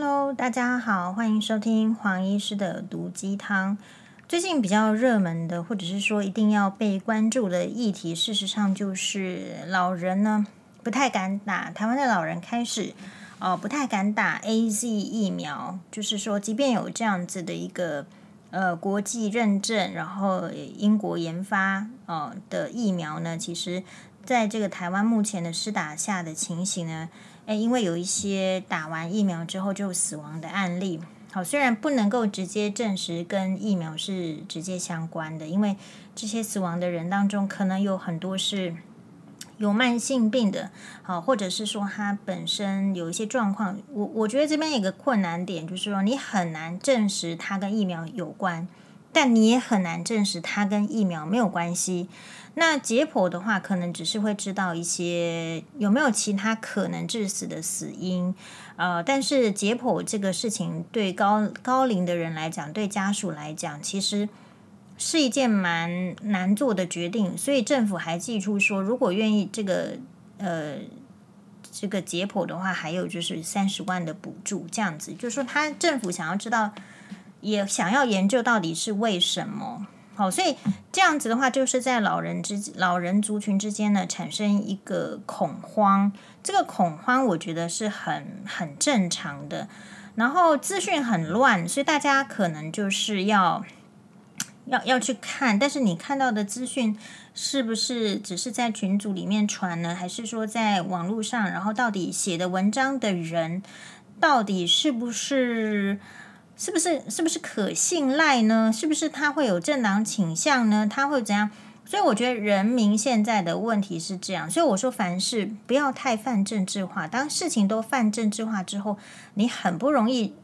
Hello，大家好，欢迎收听黄医师的毒鸡汤。最近比较热门的，或者是说一定要被关注的议题，事实上就是老人呢不太敢打。台湾的老人开始哦不太敢打 AZ 疫苗，就是说，即便有这样子的一个呃国际认证，然后英国研发哦的疫苗呢，其实在这个台湾目前的施打下的情形呢。诶，因为有一些打完疫苗之后就死亡的案例，好，虽然不能够直接证实跟疫苗是直接相关的，因为这些死亡的人当中可能有很多是有慢性病的，好，或者是说他本身有一些状况。我我觉得这边有个困难点，就是说你很难证实它跟疫苗有关，但你也很难证实它跟疫苗没有关系。那解剖的话，可能只是会知道一些有没有其他可能致死的死因，呃，但是解剖这个事情对高高龄的人来讲，对家属来讲，其实是一件蛮难做的决定。所以政府还寄出说，如果愿意这个呃这个解剖的话，还有就是三十万的补助，这样子，就是说他政府想要知道，也想要研究到底是为什么。好，所以这样子的话，就是在老人之老人族群之间呢，产生一个恐慌。这个恐慌，我觉得是很很正常的。然后资讯很乱，所以大家可能就是要要要去看。但是你看到的资讯是不是只是在群组里面传呢？还是说在网络上？然后到底写的文章的人，到底是不是？是不是是不是可信赖呢？是不是他会有政党倾向呢？他会怎样？所以我觉得人民现在的问题是这样。所以我说，凡事不要太泛政治化。当事情都泛政治化之后，你很不容易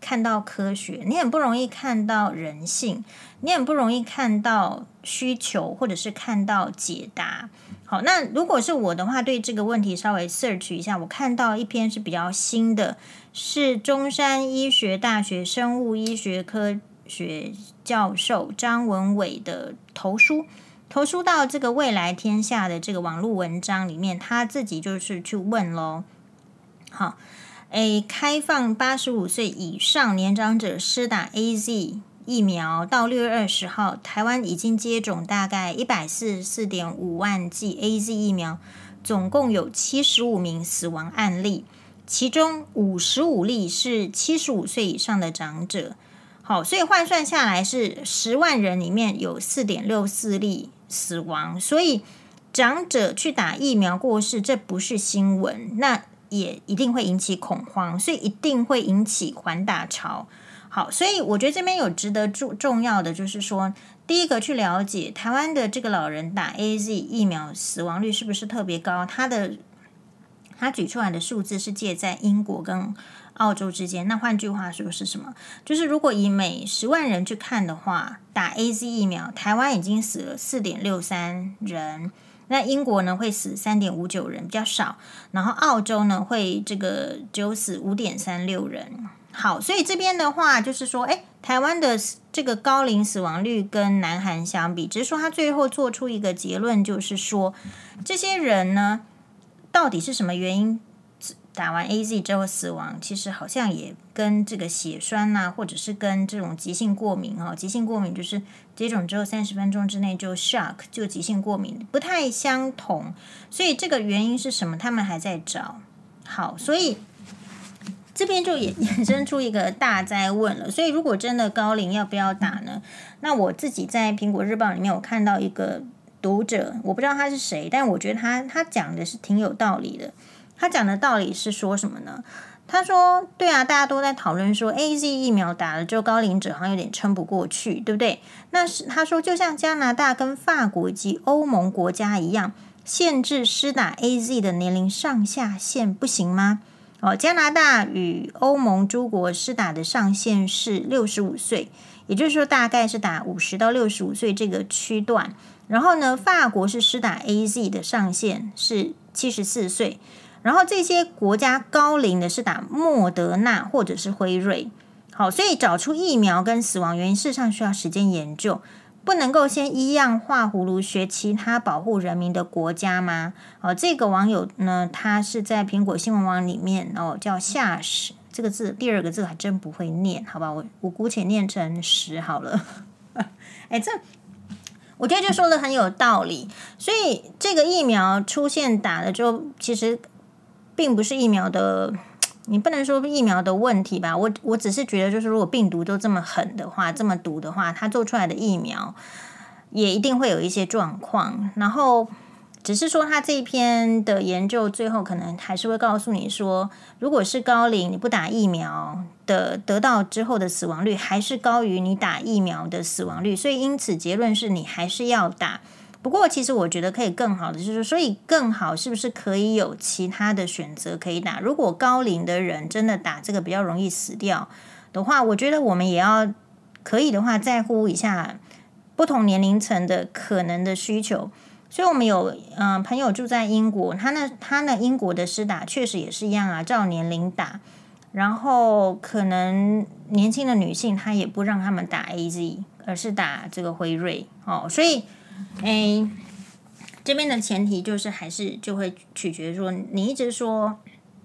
看到科学，你很不容易看到人性，你很不容易看到需求，或者是看到解答。好，那如果是我的话，对这个问题稍微 search 一下，我看到一篇是比较新的，是中山医学大学生物医学科学教授张文伟的投书，投书到这个未来天下的这个网络文章里面，他自己就是去问喽。好，诶，开放八十五岁以上年长者施打 AZ。疫苗到六月二十号，台湾已经接种大概一百四十四点五万剂 AZ 疫苗，总共有七十五名死亡案例，其中五十五例是七十五岁以上的长者。好，所以换算下来是十万人里面有四点六四例死亡，所以长者去打疫苗过世，这不是新闻，那也一定会引起恐慌，所以一定会引起缓打潮。好，所以我觉得这边有值得重重要的，就是说，第一个去了解台湾的这个老人打 AZ 疫苗死亡率是不是特别高？他的他举出来的数字是介在英国跟澳洲之间。那换句话说是什么？就是如果以每十万人去看的话，打 AZ 疫苗，台湾已经死了四点六三人，那英国呢会死三点五九人，比较少。然后澳洲呢会这个只有死五点三六人。好，所以这边的话就是说，诶，台湾的这个高龄死亡率跟南韩相比，只是说他最后做出一个结论，就是说这些人呢，到底是什么原因打完 AZ 之后死亡？其实好像也跟这个血栓呐，或者是跟这种急性过敏哦，急性过敏就是接种之后三十分钟之内就 shock 就急性过敏，不太相同。所以这个原因是什么？他们还在找。好，所以。这边就衍衍生出一个大灾问了，所以如果真的高龄要不要打呢？那我自己在苹果日报里面有看到一个读者，我不知道他是谁，但我觉得他他讲的是挺有道理的。他讲的道理是说什么呢？他说：“对啊，大家都在讨论说 AZ 疫苗打了之后高龄者好像有点撑不过去，对不对？那是他说，就像加拿大跟法国以及欧盟国家一样，限制施打 AZ 的年龄上下限不行吗？”哦，加拿大与欧盟诸国施打的上限是六十五岁，也就是说大概是打五十到六十五岁这个区段。然后呢，法国是施打 AZ 的上限是七十四岁。然后这些国家高龄的是打莫德纳或者是辉瑞。好，所以找出疫苗跟死亡原因，事实上需要时间研究。不能够先一样画葫芦学其他保护人民的国家吗？哦，这个网友呢，他是在苹果新闻网里面哦，叫夏史，这个字第二个字还真不会念，好吧？我我姑且念成十好了。哎，这我觉得就说的很有道理。所以这个疫苗出现打了之后，其实并不是疫苗的，你不能说疫苗的问题吧？我我只是觉得，就是如果病毒都这么狠的话，这么毒的话，它做出来的疫苗也一定会有一些状况，然后。只是说，他这一篇的研究最后可能还是会告诉你说，如果是高龄你不打疫苗的，得到之后的死亡率还是高于你打疫苗的死亡率，所以因此结论是你还是要打。不过，其实我觉得可以更好的就是，所以更好是不是可以有其他的选择可以打？如果高龄的人真的打这个比较容易死掉的话，我觉得我们也要可以的话在乎一下不同年龄层的可能的需求。所以，我们有嗯、朋友住在英国，他那他那英国的施打确实也是一样啊，照年龄打。然后，可能年轻的女性，她也不让他们打 AZ，而是打这个辉瑞哦。所以，诶，这边的前提就是还是就会取决说，你一直说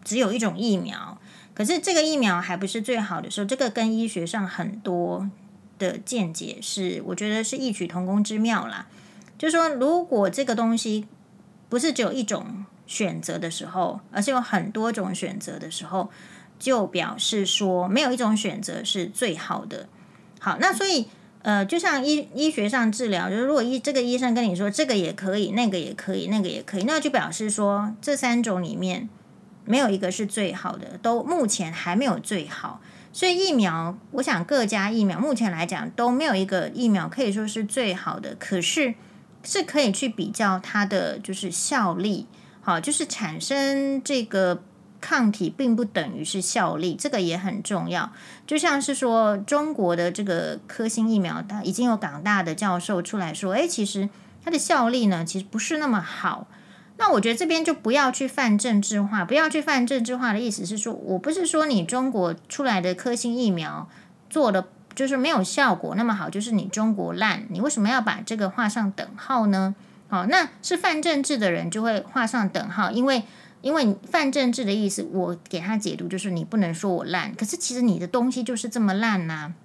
只有一种疫苗，可是这个疫苗还不是最好的时候，这个跟医学上很多的见解是，我觉得是异曲同工之妙啦。就说，如果这个东西不是只有一种选择的时候，而是有很多种选择的时候，就表示说没有一种选择是最好的。好，那所以呃，就像医医学上治疗，就是如果医这个医生跟你说这个也可以，那个也可以，那个也可以，那就表示说这三种里面没有一个是最好的，都目前还没有最好。所以疫苗，我想各家疫苗目前来讲都没有一个疫苗可以说是最好的，可是。是可以去比较它的就是效力，好，就是产生这个抗体并不等于是效力，这个也很重要。就像是说中国的这个科兴疫苗，它已经有港大的教授出来说，哎，其实它的效力呢，其实不是那么好。那我觉得这边就不要去泛政治化，不要去泛政治化的意思是说，我不是说你中国出来的科兴疫苗做的。就是没有效果那么好，就是你中国烂，你为什么要把这个画上等号呢？好，那是泛政治的人就会画上等号，因为因为泛政治的意思，我给他解读就是你不能说我烂，可是其实你的东西就是这么烂呐。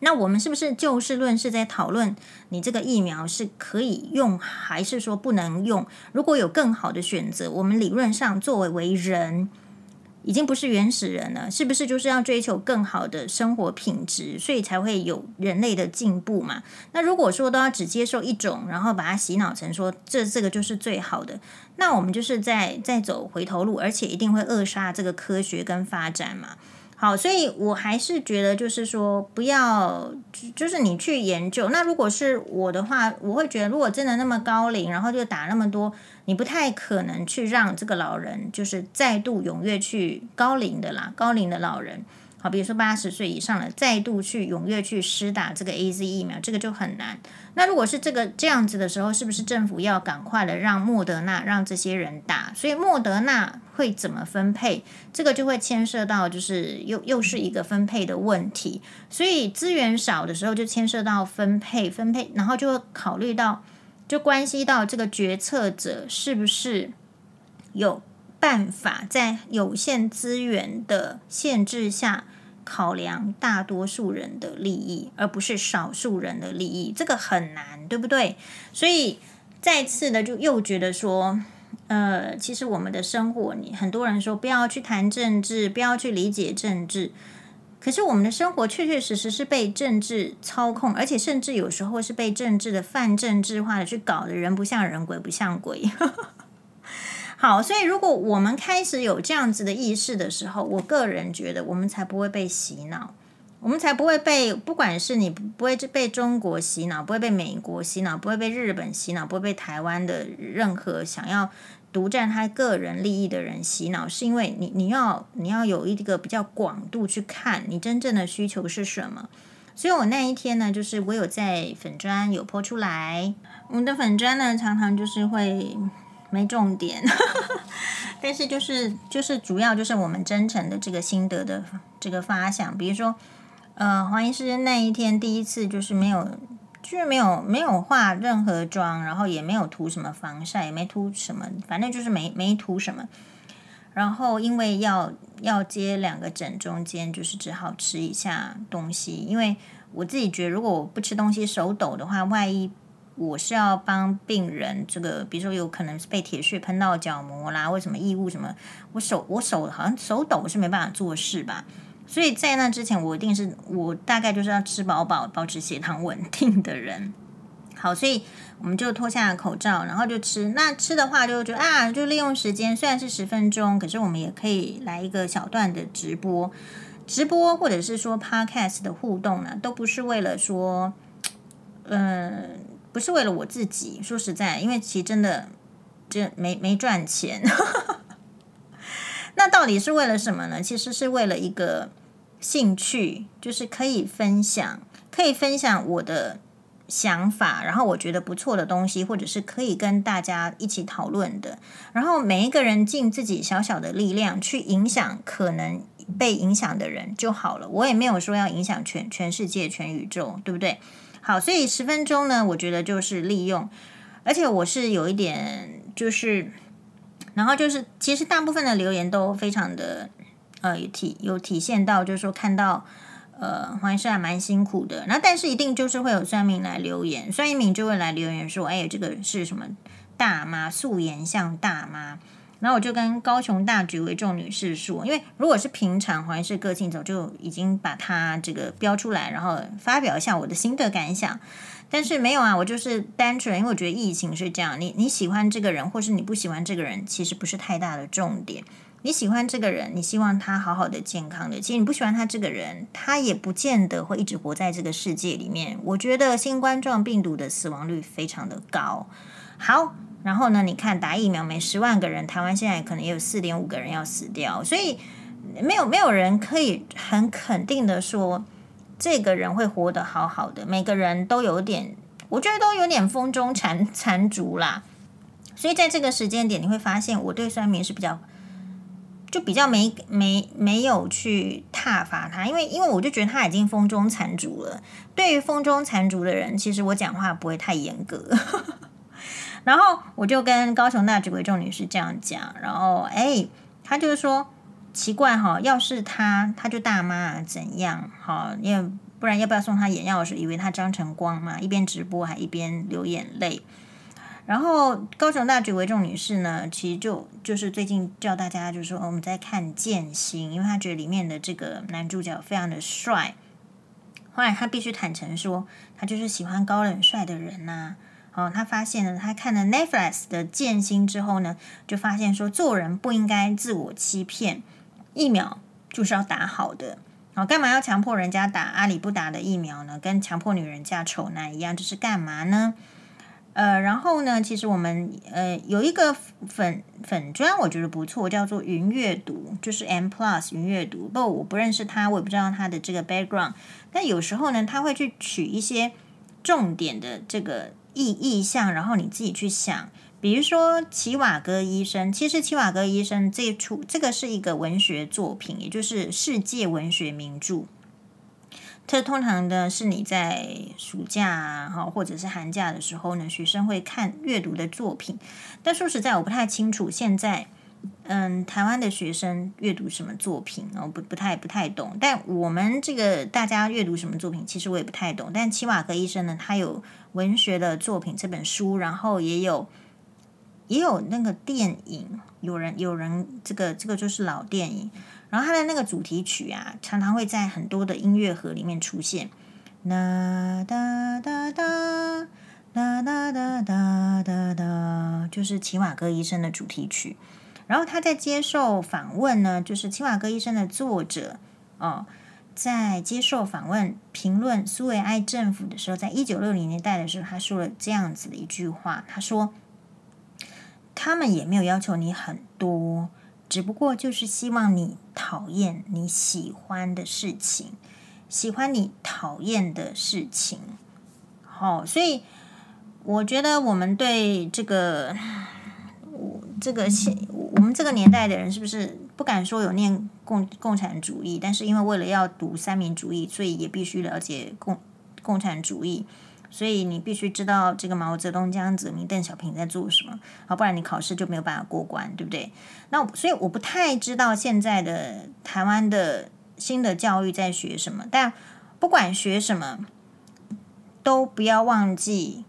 那我们是不是就事论事在讨论你这个疫苗是可以用还是说不能用？如果有更好的选择，我们理论上作为为人。已经不是原始人了，是不是就是要追求更好的生活品质，所以才会有人类的进步嘛？那如果说都要只接受一种，然后把它洗脑成说这这个就是最好的，那我们就是在在走回头路，而且一定会扼杀这个科学跟发展嘛。好，所以我还是觉得就是说不要，就是你去研究。那如果是我的话，我会觉得如果真的那么高龄，然后就打那么多。你不太可能去让这个老人就是再度踊跃去高龄的啦，高龄的老人，好，比如说八十岁以上的，再度去踊跃去施打这个 AZ 疫苗，这个就很难。那如果是这个这样子的时候，是不是政府要赶快的让莫德纳让这些人打？所以莫德纳会怎么分配？这个就会牵涉到就是又又是一个分配的问题。所以资源少的时候就牵涉到分配分配，然后就会考虑到。就关系到这个决策者是不是有办法在有限资源的限制下考量大多数人的利益，而不是少数人的利益，这个很难，对不对？所以再次的就又觉得说，呃，其实我们的生活，你很多人说不要去谈政治，不要去理解政治。可是我们的生活确确实实是被政治操控，而且甚至有时候是被政治的泛政治化的去搞的，人不像人，鬼不像鬼。好，所以如果我们开始有这样子的意识的时候，我个人觉得我们才不会被洗脑，我们才不会被，不管是你不会被中国洗脑，不会被美国洗脑，不会被日本洗脑，不会被台湾的任何想要。独占他个人利益的人洗脑，是因为你你要你要有一个比较广度去看你真正的需求是什么。所以我那一天呢，就是我有在粉专有泼出来，我们的粉专呢常常就是会没重点，但是就是就是主要就是我们真诚的这个心得的这个发想，比如说呃黄医师那一天第一次就是没有。就是没有没有化任何妆，然后也没有涂什么防晒，也没涂什么，反正就是没没涂什么。然后因为要要接两个诊，中间就是只好吃一下东西。因为我自己觉得，如果我不吃东西手抖的话，万一我是要帮病人这个，比如说有可能是被铁屑喷到角膜啦，或什么异物什么，我手我手好像手抖是没办法做事吧。所以在那之前，我一定是我大概就是要吃饱饱，保持血糖稳定的人。好，所以我们就脱下口罩，然后就吃。那吃的话，就觉得啊，就利用时间，虽然是十分钟，可是我们也可以来一个小段的直播，直播或者是说 podcast 的互动呢，都不是为了说，嗯、不是为了我自己。说实在，因为其实真的这没没赚钱。那到底是为了什么呢？其实是为了一个。兴趣就是可以分享，可以分享我的想法，然后我觉得不错的东西，或者是可以跟大家一起讨论的。然后每一个人尽自己小小的力量去影响可能被影响的人就好了。我也没有说要影响全全世界、全宇宙，对不对？好，所以十分钟呢，我觉得就是利用，而且我是有一点就是，然后就是其实大部分的留言都非常的。呃，有体有体现到，就是说看到，呃，黄医师还蛮辛苦的。那但是一定就是会有算命来留言，算命就会来留言说：“哎，这个是什么大妈素颜像大妈？”然后我就跟高雄大局为重女士说：“因为如果是平常黄医师个性，早就已经把它这个标出来，然后发表一下我的心得感想。但是没有啊，我就是单纯因为我觉得疫情是这样，你你喜欢这个人，或是你不喜欢这个人，其实不是太大的重点。”你喜欢这个人，你希望他好好的、健康的。其实你不喜欢他这个人，他也不见得会一直活在这个世界里面。我觉得新冠状病毒的死亡率非常的高。好，然后呢，你看打疫苗每十万个人，台湾现在可能也有四点五个人要死掉，所以没有没有人可以很肯定的说这个人会活得好好的。每个人都有点，我觉得都有点风中残残烛啦。所以在这个时间点，你会发现我对酸民是比较。就比较没没没有去挞伐他，因为因为我就觉得他已经风中残烛了。对于风中残烛的人，其实我讲话不会太严格。然后我就跟高雄大举为重女士这样讲，然后哎，他就是说奇怪哈，要是他他就大妈怎样哈？因为不然要不要送他眼药水？以为他张晨光嘛，一边直播还一边流眼泪。然后高雄大举为重女士呢，其实就就是最近叫大家就是说，我们在看《剑心》，因为她觉得里面的这个男主角非常的帅。后来她必须坦诚说，她就是喜欢高冷帅的人呐、哦，她发现了，她看了 Netflix 的《剑心》之后呢，就发现说，做人不应该自我欺骗，疫苗就是要打好的。哦，干嘛要强迫人家打阿里不打的疫苗呢？跟强迫女人嫁丑男一样，这是干嘛呢？呃，然后呢，其实我们呃有一个粉粉砖，我觉得不错，叫做云阅读，就是 M Plus 云阅读。不过我不认识他，我也不知道他的这个 background。但有时候呢，他会去取一些重点的这个意意象，然后你自己去想。比如说齐瓦戈医生，其实齐瓦戈医生这出这个是一个文学作品，也就是世界文学名著。这通常呢是你在暑假啊，哈，或者是寒假的时候呢，学生会看阅读的作品。但说实在，我不太清楚现在，嗯，台湾的学生阅读什么作品，我不不太不太懂。但我们这个大家阅读什么作品，其实我也不太懂。但齐瓦格医生呢，他有文学的作品这本书，然后也有也有那个电影，有人有人这个这个就是老电影。然后他的那个主题曲啊，常常会在很多的音乐盒里面出现。哒哒哒哒哒哒哒哒哒哒，就是齐瓦戈医生的主题曲。然后他在接受访问呢，就是齐瓦戈医生的作者哦，在接受访问评论苏维埃政府的时候，在一九六零年代的时候，他说了这样子的一句话，他说：“他们也没有要求你很多。”只不过就是希望你讨厌你喜欢的事情，喜欢你讨厌的事情。好，所以我觉得我们对这个，我这个现我们这个年代的人，是不是不敢说有念共共产主义？但是因为为了要读三民主义，所以也必须了解共共产主义。所以你必须知道这个毛泽东、江泽民、邓小平在做什么，好，不然你考试就没有办法过关，对不对？那所以我不太知道现在的台湾的新的教育在学什么，但不管学什么，都不要忘记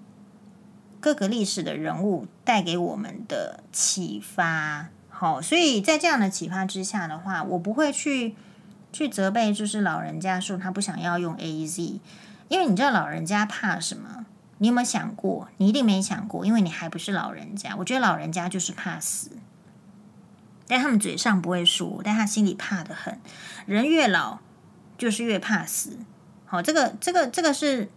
各个历史的人物带给我们的启发。好，所以在这样的启发之下的话，我不会去去责备，就是老人家说他不想要用 AZ。因为你知道老人家怕什么？你有没有想过？你一定没想过，因为你还不是老人家。我觉得老人家就是怕死，但他们嘴上不会说，但他心里怕得很。人越老就是越怕死。好，这个这个这个是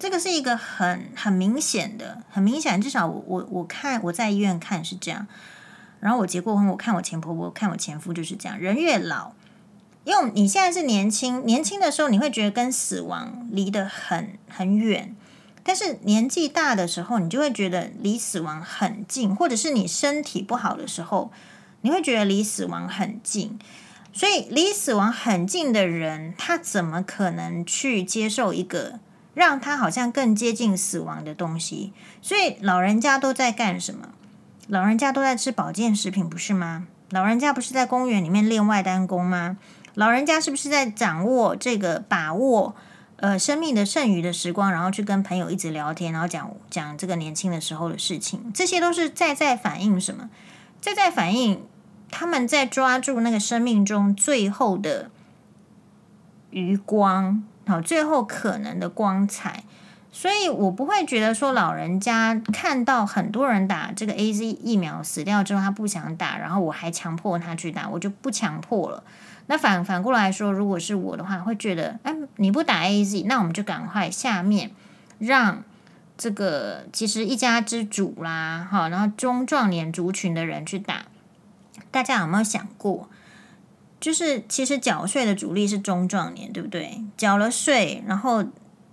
这个是一个很很明显的，很明显。至少我我我看我在医院看是这样。然后我结过婚，我看我前婆婆，看我前夫就是这样。人越老。因为你现在是年轻，年轻的时候你会觉得跟死亡离得很很远，但是年纪大的时候，你就会觉得离死亡很近，或者是你身体不好的时候，你会觉得离死亡很近。所以离死亡很近的人，他怎么可能去接受一个让他好像更接近死亡的东西？所以老人家都在干什么？老人家都在吃保健食品，不是吗？老人家不是在公园里面练外单功吗？老人家是不是在掌握这个把握呃生命的剩余的时光，然后去跟朋友一直聊天，然后讲讲这个年轻的时候的事情？这些都是在在反映什么？在在反映他们在抓住那个生命中最后的余光，好，最后可能的光彩。所以我不会觉得说老人家看到很多人打这个 AZ 疫苗死掉之后，他不想打，然后我还强迫他去打，我就不强迫了。那反反过来说，如果是我的话，会觉得，哎，你不打 AZ，那我们就赶快下面让这个其实一家之主啦，哈，然后中壮年族群的人去打。大家有没有想过，就是其实缴税的主力是中壮年，对不对？缴了税，然后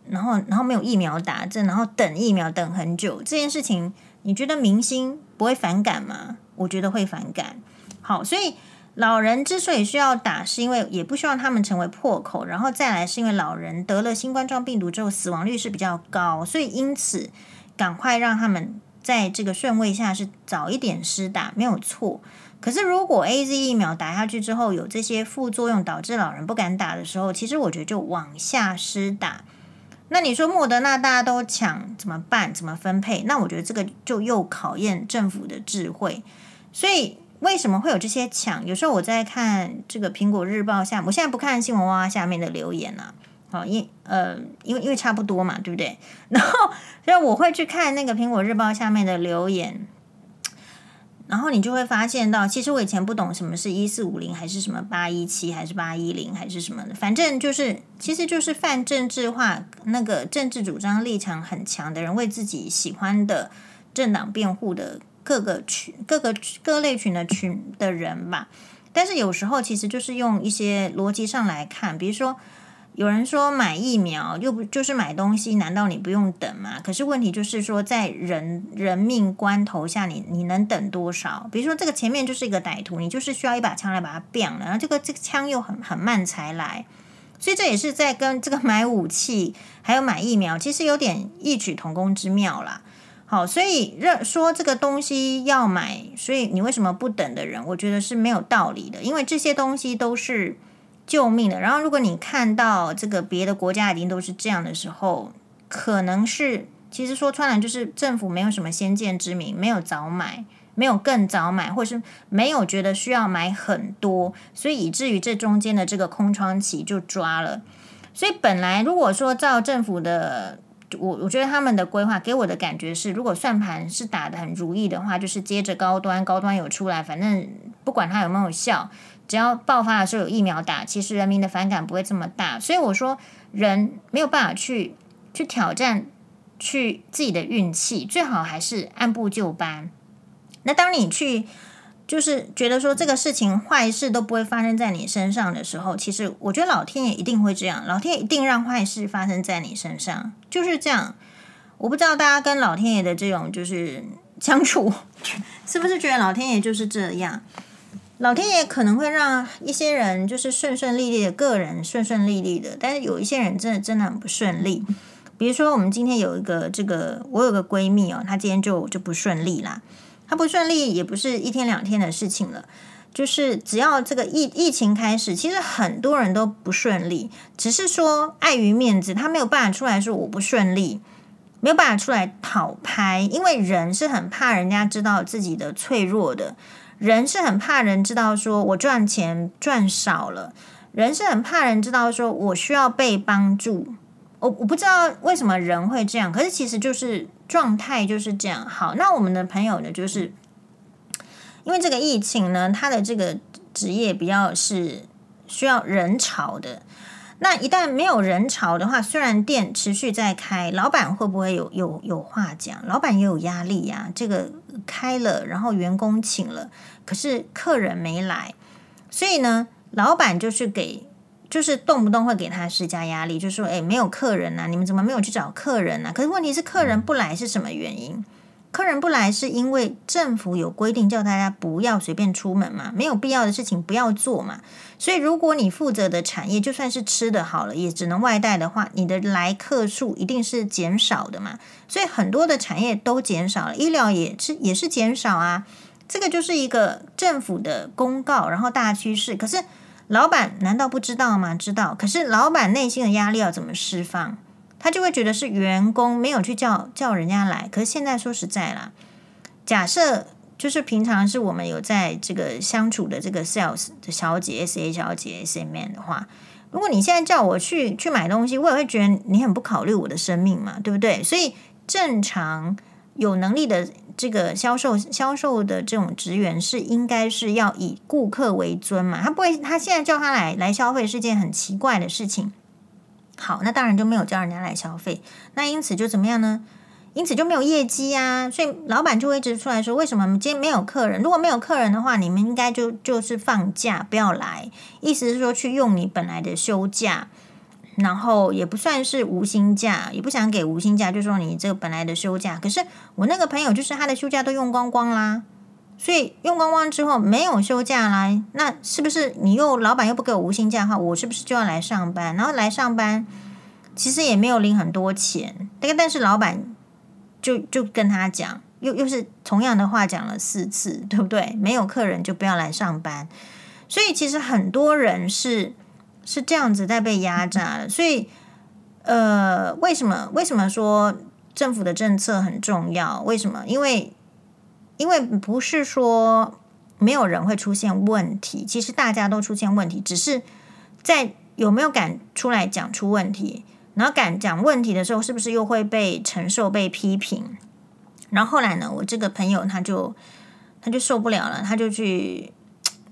然后然后没有疫苗打针，然后等疫苗等很久，这件事情，你觉得明星不会反感吗？我觉得会反感。好，所以。老人之所以需要打，是因为也不希望他们成为破口，然后再来是因为老人得了新冠状病毒之后死亡率是比较高，所以因此赶快让他们在这个顺位下是早一点施打没有错。可是如果 AZ 疫苗打下去之后有这些副作用导致老人不敢打的时候，其实我觉得就往下施打。那你说莫德纳大家都抢怎么办？怎么分配？那我觉得这个就又考验政府的智慧，所以。为什么会有这些抢？有时候我在看这个《苹果日报》下，我现在不看新闻哇哇下面的留言了，好，因呃，因为因为差不多嘛，对不对？然后所以我会去看那个《苹果日报》下面的留言，然后你就会发现到，其实我以前不懂什么是一四五零，还是什么八一七，还是八一零，还是什么的，反正就是，其实就是泛政治化，那个政治主张立场很强的人为自己喜欢的政党辩护的。各个群、各个各类群的群的人吧，但是有时候其实就是用一些逻辑上来看，比如说有人说买疫苗又不就是买东西，难道你不用等吗？可是问题就是说，在人人命关头下你，你能等多少？比如说这个前面就是一个歹徒，你就是需要一把枪来把他毙了，然后这个这个枪又很很慢才来，所以这也是在跟这个买武器还有买疫苗，其实有点异曲同工之妙啦。好，所以认说这个东西要买，所以你为什么不等的人，我觉得是没有道理的，因为这些东西都是救命的。然后，如果你看到这个别的国家已经都是这样的时候，可能是其实说穿了就是政府没有什么先见之明，没有早买，没有更早买，或是没有觉得需要买很多，所以以至于这中间的这个空窗期就抓了。所以本来如果说照政府的。我我觉得他们的规划给我的感觉是，如果算盘是打得很如意的话，就是接着高端，高端有出来，反正不管它有没有效，只要爆发的时候有疫苗打，其实人民的反感不会这么大。所以我说，人没有办法去去挑战，去自己的运气，最好还是按部就班。那当你去。就是觉得说这个事情坏事都不会发生在你身上的时候，其实我觉得老天爷一定会这样，老天爷一定让坏事发生在你身上，就是这样。我不知道大家跟老天爷的这种就是相处，是不是觉得老天爷就是这样？老天爷可能会让一些人就是顺顺利利的个人顺顺利利的，但是有一些人真的真的很不顺利。比如说，我们今天有一个这个，我有个闺蜜哦，她今天就就不顺利啦。他不顺利也不是一天两天的事情了，就是只要这个疫疫情开始，其实很多人都不顺利，只是说碍于面子，他没有办法出来说我不顺利，没有办法出来讨拍，因为人是很怕人家知道自己的脆弱的，人是很怕人知道说我赚钱赚少了，人是很怕人知道说我需要被帮助。我我不知道为什么人会这样，可是其实就是状态就是这样。好，那我们的朋友呢，就是因为这个疫情呢，他的这个职业比较是需要人潮的。那一旦没有人潮的话，虽然店持续在开，老板会不会有有有话讲？老板也有压力呀。这个开了，然后员工请了，可是客人没来，所以呢，老板就是给。就是动不动会给他施加压力，就说：“诶，没有客人呐，你们怎么没有去找客人呢？”可是问题是，客人不来是什么原因？客人不来是因为政府有规定，叫大家不要随便出门嘛，没有必要的事情不要做嘛。所以，如果你负责的产业就算是吃的好了，也只能外带的话，你的来客数一定是减少的嘛。所以，很多的产业都减少了，医疗也是也是减少啊。这个就是一个政府的公告，然后大趋势。可是。老板难道不知道吗？知道，可是老板内心的压力要怎么释放？他就会觉得是员工没有去叫叫人家来。可是现在说实在啦，假设就是平常是我们有在这个相处的这个 sales 的小姐、SA 小姐、SA man 的话，如果你现在叫我去去买东西，我也会觉得你很不考虑我的生命嘛，对不对？所以正常有能力的。这个销售销售的这种职员是应该是要以顾客为尊嘛？他不会，他现在叫他来来消费是件很奇怪的事情。好，那当然就没有叫人家来消费，那因此就怎么样呢？因此就没有业绩啊，所以老板就会一直出来说：为什么今天没有客人？如果没有客人的话，你们应该就就是放假不要来，意思是说去用你本来的休假。然后也不算是无薪假，也不想给无薪假，就说你这个本来的休假。可是我那个朋友就是他的休假都用光光啦，所以用光光之后没有休假来，那是不是你又老板又不给我无薪假的话，我是不是就要来上班？然后来上班其实也没有领很多钱，但但是老板就就跟他讲，又又是同样的话讲了四次，对不对？没有客人就不要来上班，所以其实很多人是。是这样子在被压榨的，所以，呃，为什么？为什么说政府的政策很重要？为什么？因为，因为不是说没有人会出现问题，其实大家都出现问题，只是在有没有敢出来讲出问题，然后敢讲问题的时候，是不是又会被承受、被批评？然后后来呢，我这个朋友他就他就受不了了，他就去。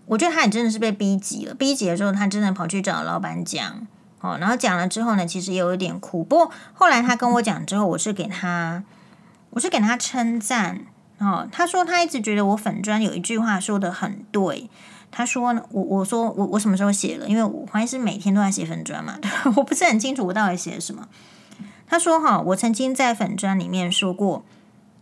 我觉得他也真的是被逼急了，逼急了之后，他真的跑去找老板讲，哦，然后讲了之后呢，其实也有一点苦。不过后来他跟我讲之后，我是给他，我是给他称赞，哦，他说他一直觉得我粉专有一句话说得很对。他说呢，我我说我我什么时候写了？因为我怀疑是每天都在写粉专嘛，我不是很清楚我到底写了什么。他说哈，我曾经在粉专里面说过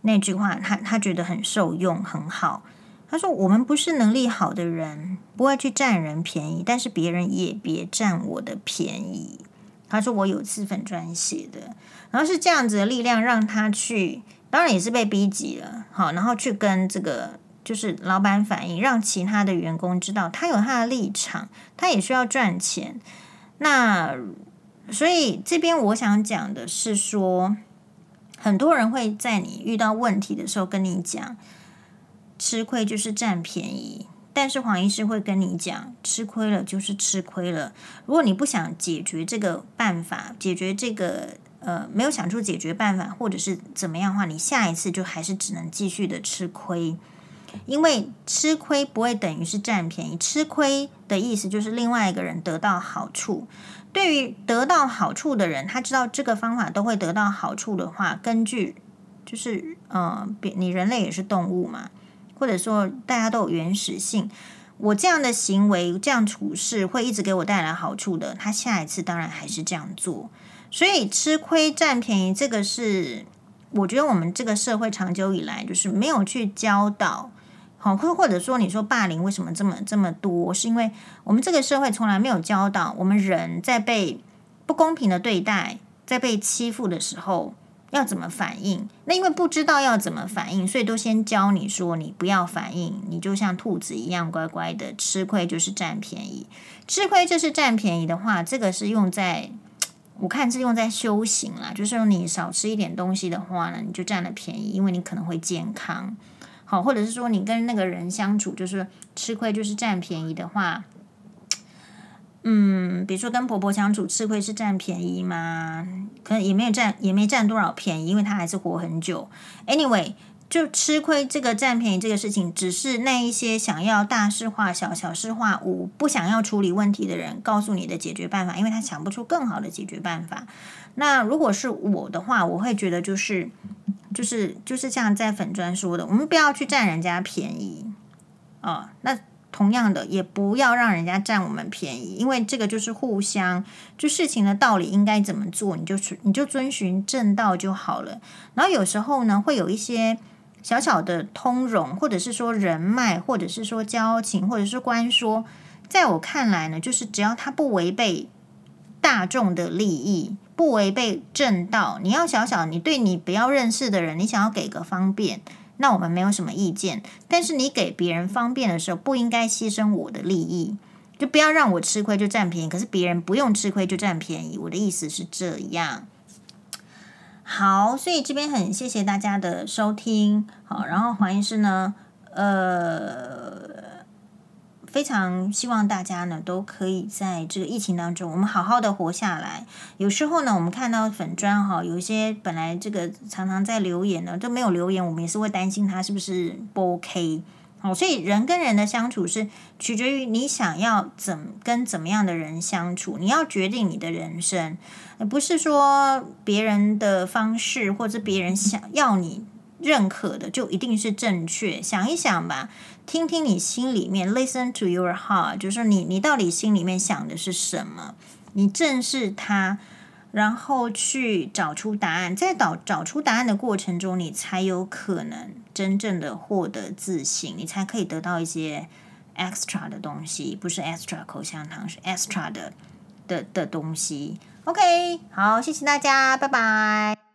那句话，他他觉得很受用，很好。他说：“我们不是能力好的人，不会去占人便宜，但是别人也别占我的便宜。”他说：“我有次粉专写的，然后是这样子的力量让他去，当然也是被逼急了，好，然后去跟这个就是老板反映，让其他的员工知道他有他的立场，他也需要赚钱。那所以这边我想讲的是说，很多人会在你遇到问题的时候跟你讲。”吃亏就是占便宜，但是黄医师会跟你讲，吃亏了就是吃亏了。如果你不想解决这个办法，解决这个呃没有想出解决办法，或者是怎么样的话，你下一次就还是只能继续的吃亏，因为吃亏不会等于是占便宜，吃亏的意思就是另外一个人得到好处。对于得到好处的人，他知道这个方法都会得到好处的话，根据就是呃，你人类也是动物嘛。或者说大家都有原始性，我这样的行为、这样处事会一直给我带来好处的，他下一次当然还是这样做。所以吃亏占便宜，这个是我觉得我们这个社会长久以来就是没有去教导，好，或或者说你说霸凌为什么这么这么多，是因为我们这个社会从来没有教导我们人在被不公平的对待，在被欺负的时候要怎么反应。那因为不知道要怎么反应，所以都先教你说你不要反应，你就像兔子一样乖乖的，吃亏就是占便宜。吃亏就是占便宜的话，这个是用在。我看是用在修行啦，就是说你少吃一点东西的话呢，你就占了便宜，因为你可能会健康。好，或者是说你跟那个人相处，就是吃亏就是占便宜的话，嗯，比如说跟婆婆相处，吃亏是占便宜吗？可能也没有占，也没占多少便宜，因为她还是活很久。Anyway。就吃亏这个占便宜这个事情，只是那一些想要大事化小、小事化无、不想要处理问题的人告诉你的解决办法，因为他想不出更好的解决办法。那如果是我的话，我会觉得就是就是就是像在粉砖说的，我们不要去占人家便宜啊、哦。那同样的，也不要让人家占我们便宜，因为这个就是互相就事情的道理应该怎么做，你就你就遵循正道就好了。然后有时候呢，会有一些。小小的通融，或者是说人脉，或者是说交情，或者是官说，在我看来呢，就是只要他不违背大众的利益，不违背正道，你要小小，你对你不要认识的人，你想要给个方便，那我们没有什么意见。但是你给别人方便的时候，不应该牺牲我的利益，就不要让我吃亏就占便宜，可是别人不用吃亏就占便宜。我的意思是这样。好，所以这边很谢谢大家的收听。好，然后黄医师呢，呃，非常希望大家呢都可以在这个疫情当中，我们好好的活下来。有时候呢，我们看到粉砖哈，有一些本来这个常常在留言呢都没有留言，我们也是会担心他是不是不 OK。好，所以人跟人的相处是取决于你想要怎跟怎么样的人相处，你要决定你的人生，而不是说别人的方式或者别人想要你认可的就一定是正确。想一想吧，听听你心里面，listen to your heart，就是你你到底心里面想的是什么，你正视它。然后去找出答案，在找找出答案的过程中，你才有可能真正的获得自信，你才可以得到一些 extra 的东西，不是 extra 口香糖，是 extra 的的的东西。OK，好，谢谢大家，拜拜。